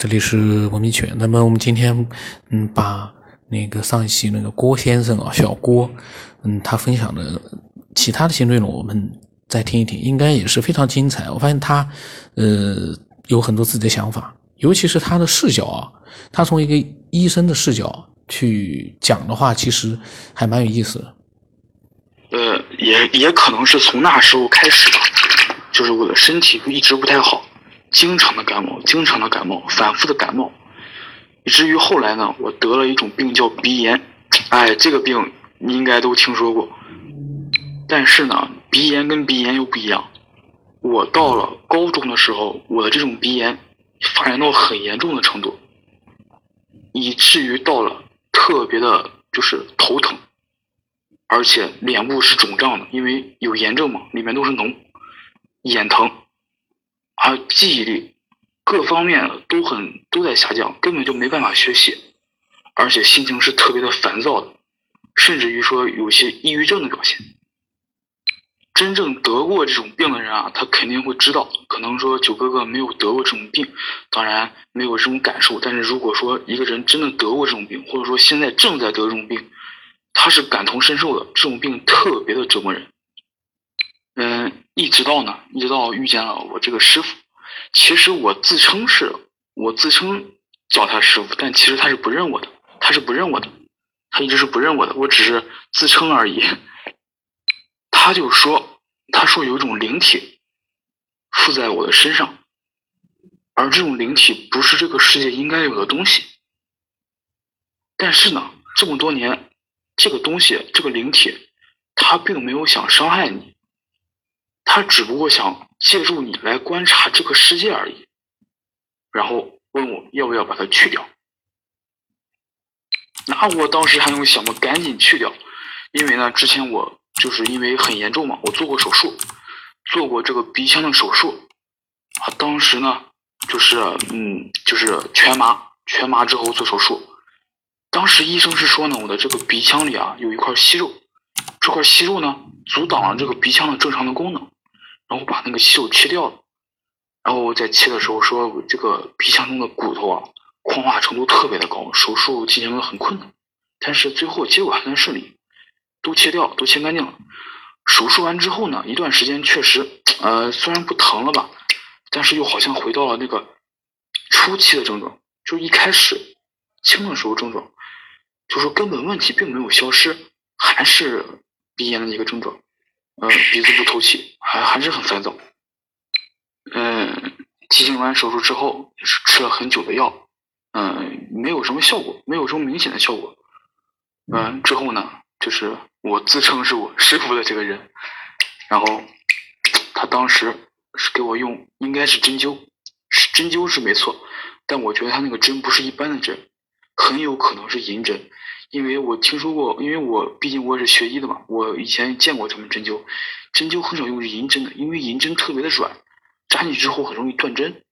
这里是文明犬。那么我们今天，嗯，把那个上一期那个郭先生啊，小郭，嗯，他分享的其他的一些内容，我们再听一听，应该也是非常精彩。我发现他，呃，有很多自己的想法，尤其是他的视角啊，他从一个医生的视角去讲的话，其实还蛮有意思的。呃，也也可能是从那时候开始吧，就是我的身体就一直不太好。经常的感冒，经常的感冒，反复的感冒，以至于后来呢，我得了一种病叫鼻炎。哎，这个病你应该都听说过。但是呢，鼻炎跟鼻炎又不一样。我到了高中的时候，我的这种鼻炎发展到很严重的程度，以至于到了特别的，就是头疼，而且脸部是肿胀的，因为有炎症嘛，里面都是脓，眼疼。还有记忆力，各方面都很都在下降，根本就没办法学习，而且心情是特别的烦躁的，甚至于说有些抑郁症的表现。真正得过这种病的人啊，他肯定会知道。可能说九哥哥没有得过这种病，当然没有这种感受。但是如果说一个人真的得过这种病，或者说现在正在得这种病，他是感同身受的。这种病特别的折磨人。一直到呢，一直到遇见了我这个师傅。其实我自称是，我自称叫他师傅，但其实他是不认我的，他是不认我的，他一直是不认我的，我只是自称而已。他就说，他说有一种灵体附在我的身上，而这种灵体不是这个世界应该有的东西。但是呢，这么多年，这个东西，这个灵体，他并没有想伤害你。他只不过想借助你来观察这个世界而已，然后问我要不要把它去掉。那我当时还用想吗？赶紧去掉，因为呢，之前我就是因为很严重嘛，我做过手术，做过这个鼻腔的手术，啊，当时呢，就是嗯，就是全麻，全麻之后做手术，当时医生是说呢，我的这个鼻腔里啊有一块息肉，这块息肉呢阻挡了这个鼻腔的正常的功能。然后把那个锈切掉了，然后在切的时候说这个鼻腔中的骨头啊矿化程度特别的高，手术进行的很困难，但是最后结果还算顺利，都切掉，都切干净了。手术完之后呢，一段时间确实，呃，虽然不疼了吧，但是又好像回到了那个初期的症状，就一开始轻的时候症状，就说根本问题并没有消失，还是鼻炎的一个症状。嗯，鼻子不透气，还还是很烦躁。嗯，进行完手术之后，吃了很久的药，嗯，没有什么效果，没有什么明显的效果。嗯，之后呢，就是我自称是我师傅的这个人，然后他当时是给我用，应该是针灸，是针灸是没错，但我觉得他那个针不是一般的针，很有可能是银针。因为我听说过，因为我毕竟我也是学医的嘛，我以前见过他们针灸，针灸很少用银针的，因为银针特别的软，扎进去之后很容易断针。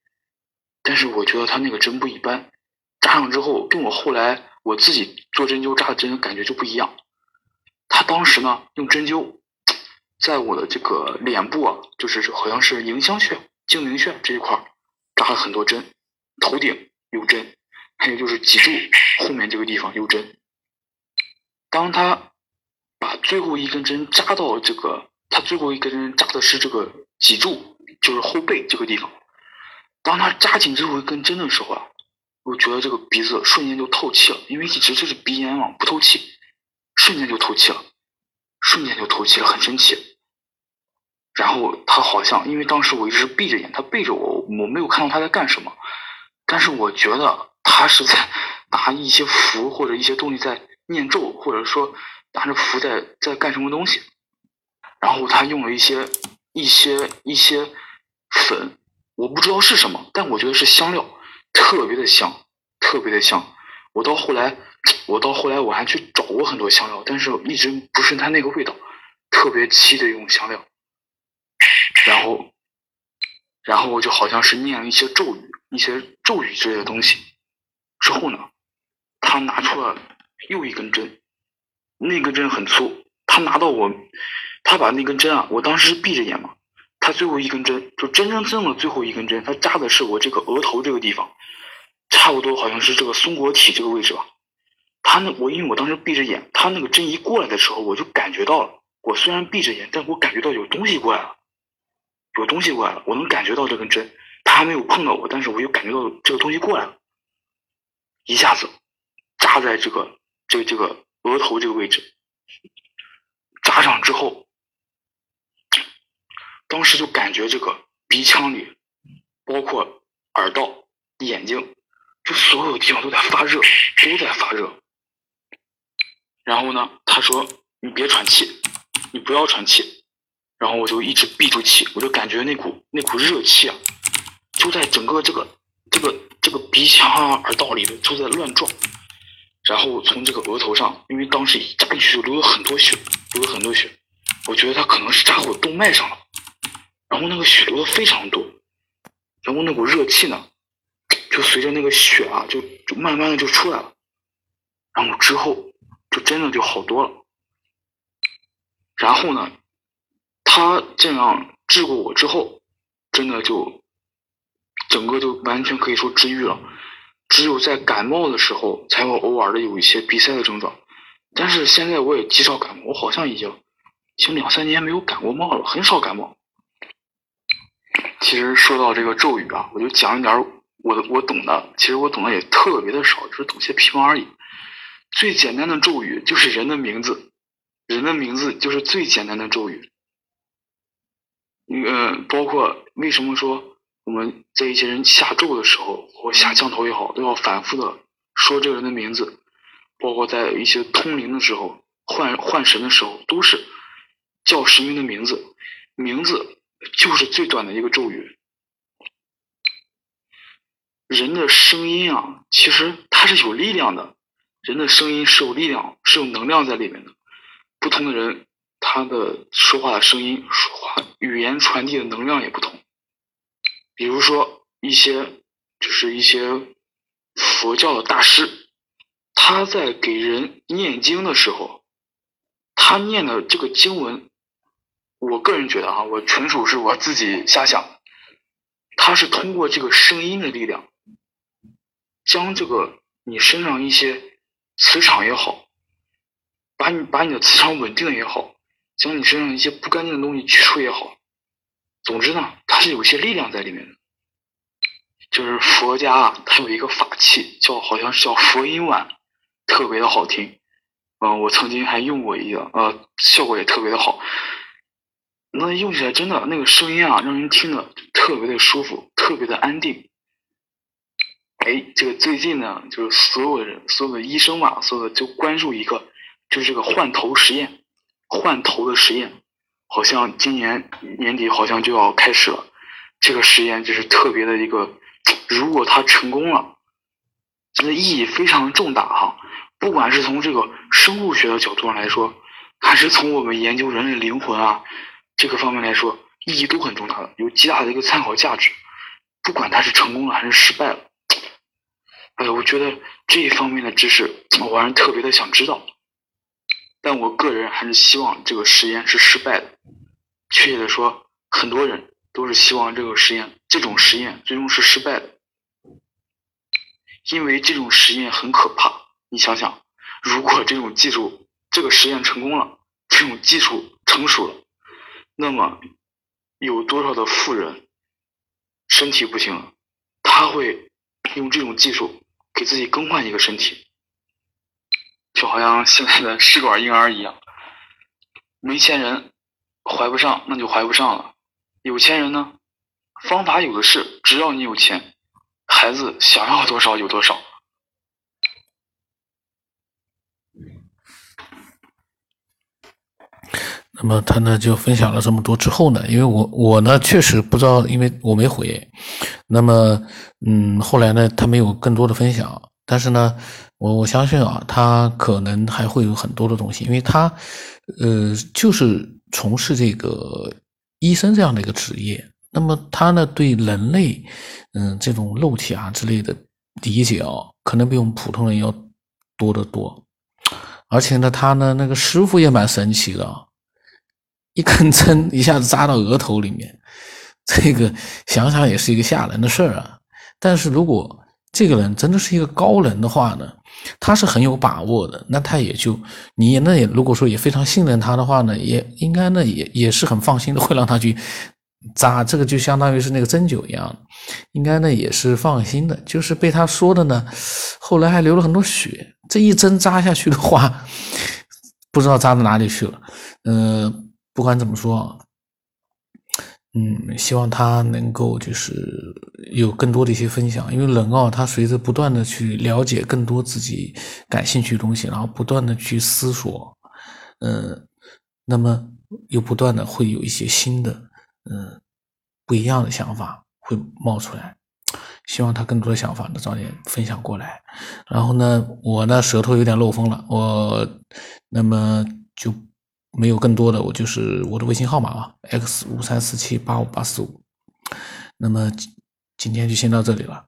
但是我觉得他那个针不一般，扎上之后跟我后来我自己做针灸扎的针感觉就不一样。他当时呢用针灸，在我的这个脸部啊，就是好像是迎香穴、睛明穴这一块扎了很多针，头顶有针，还有就是脊柱后面这个地方有针。当他把最后一根针扎到这个，他最后一根针扎的是这个脊柱，就是后背这个地方。当他扎进最后一根针的时候啊，我觉得这个鼻子瞬间就透气了，因为一直就是鼻炎嘛，不透气，瞬间就透气了，瞬间就透气了，很神奇。然后他好像，因为当时我一直是闭着眼，他背着我，我没有看到他在干什么，但是我觉得他是在 拿一些符或者一些东西在。念咒，或者说拿着符在在干什么东西，然后他用了一些一些一些粉，我不知道是什么，但我觉得是香料，特别的香，特别的香。我到后来，我到后来我还去找过很多香料，但是一直不是他那个味道，特别稀的一种香料。然后，然后我就好像是念了一些咒语，一些咒语之类的东西，之后呢，他拿出了。又一根针，那根针很粗。他拿到我，他把那根针啊，我当时是闭着眼嘛。他最后一根针，就真真正正的最后一根针，他扎的是我这个额头这个地方。差不多好像是这个松果体这个位置吧。他那我因为我当时闭着眼，他那个针一过来的时候，我就感觉到了。我虽然闭着眼，但我感觉到有东西过来了，有东西过来了，我能感觉到这根针，他还没有碰到我，但是我就感觉到这个东西过来了，一下子扎在这个这个这个额头这个位置，扎上之后，当时就感觉这个鼻腔里，包括耳道、眼睛，就所有地方都在发热，都在发热。然后呢，他说：“你别喘气。”你不要喘气，然后我就一直闭住气，我就感觉那股那股热气啊，就在整个这个这个这个鼻腔啊、耳道里头就在乱撞，然后从这个额头上，因为当时一扎进去就流了很多血，流了很多血，我觉得他可能是扎我动脉上了，然后那个血流的非常多，然后那股热气呢，就随着那个血啊，就就慢慢的就出来了，然后之后就真的就好多了。然后呢，他这样治过我之后，真的就整个就完全可以说治愈了。只有在感冒的时候，才会偶尔的有一些鼻塞的症状。但是现在我也极少感冒，我好像已经已经两三年没有感过冒了，很少感冒。其实说到这个咒语啊，我就讲一点我的我懂的。其实我懂的也特别的少，只是懂些皮毛而已。最简单的咒语就是人的名字。人的名字就是最简单的咒语，嗯，包括为什么说我们在一些人下咒的时候或下降头也好，都要反复的说这个人的名字，包括在一些通灵的时候、换换神的时候，都是叫神明的名字，名字就是最短的一个咒语。人的声音啊，其实它是有力量的，人的声音是有力量、是有能量在里面的。不同的人，他的说话的声音、说话语言传递的能量也不同。比如说一些，就是一些佛教的大师，他在给人念经的时候，他念的这个经文，我个人觉得哈，我纯属是我自己瞎想，他是通过这个声音的力量，将这个你身上一些磁场也好。把你把你的磁场稳定也好，将你身上一些不干净的东西去除也好，总之呢，它是有些力量在里面的。就是佛家啊，它有一个法器，叫好像是叫佛音碗，特别的好听。嗯，我曾经还用过一个，呃，效果也特别的好。那用起来真的那个声音啊，让人听的特别的舒服，特别的安定。哎，这个最近呢，就是所有的人，所有的医生嘛，所有的就关注一个。就是这个换头实验，换头的实验，好像今年年底好像就要开始了。这个实验就是特别的一个，如果它成功了，这个意义非常重大哈。不管是从这个生物学的角度上来说，还是从我们研究人类灵魂啊这个方面来说，意义都很重大的，有极大的一个参考价值。不管它是成功了还是失败了，哎，我觉得这一方面的知识，我还是特别的想知道。但我个人还是希望这个实验是失败的。确切的说，很多人都是希望这个实验，这种实验最终是失败的，因为这种实验很可怕。你想想，如果这种技术，这个实验成功了，这种技术成熟了，那么有多少的富人身体不行了，他会用这种技术给自己更换一个身体？就好像现在的试管婴儿一样，没钱人怀不上，那就怀不上了；有钱人呢，方法有的是，只要你有钱，孩子想要多少有多少。那么他呢就分享了这么多之后呢，因为我我呢确实不知道，因为我没回。那么嗯，后来呢他没有更多的分享。但是呢，我我相信啊，他可能还会有很多的东西，因为他，呃，就是从事这个医生这样的一个职业。那么他呢，对人类，嗯，这种肉体啊之类的理解啊，可能比我们普通人要多得多。而且呢，他呢那个师傅也蛮神奇的，一根针一下子扎到额头里面，这个想想也是一个吓人的事儿啊。但是如果这个人真的是一个高人的话呢，他是很有把握的，那他也就你那也如果说也非常信任他的话呢，也应该呢也也是很放心的，会让他去扎这个就相当于是那个针灸一样，应该呢也是放心的。就是被他说的呢，后来还流了很多血，这一针扎下去的话，不知道扎到哪里去了。嗯，不管怎么说。嗯，希望他能够就是有更多的一些分享，因为人啊，他随着不断的去了解更多自己感兴趣的东西，然后不断的去思索，嗯，那么又不断的会有一些新的，嗯，不一样的想法会冒出来。希望他更多的想法能早点分享过来。然后呢，我呢舌头有点漏风了，我那么就。没有更多的，我就是我的微信号码啊，x 五三四七八五八四五。那么今天就先到这里了。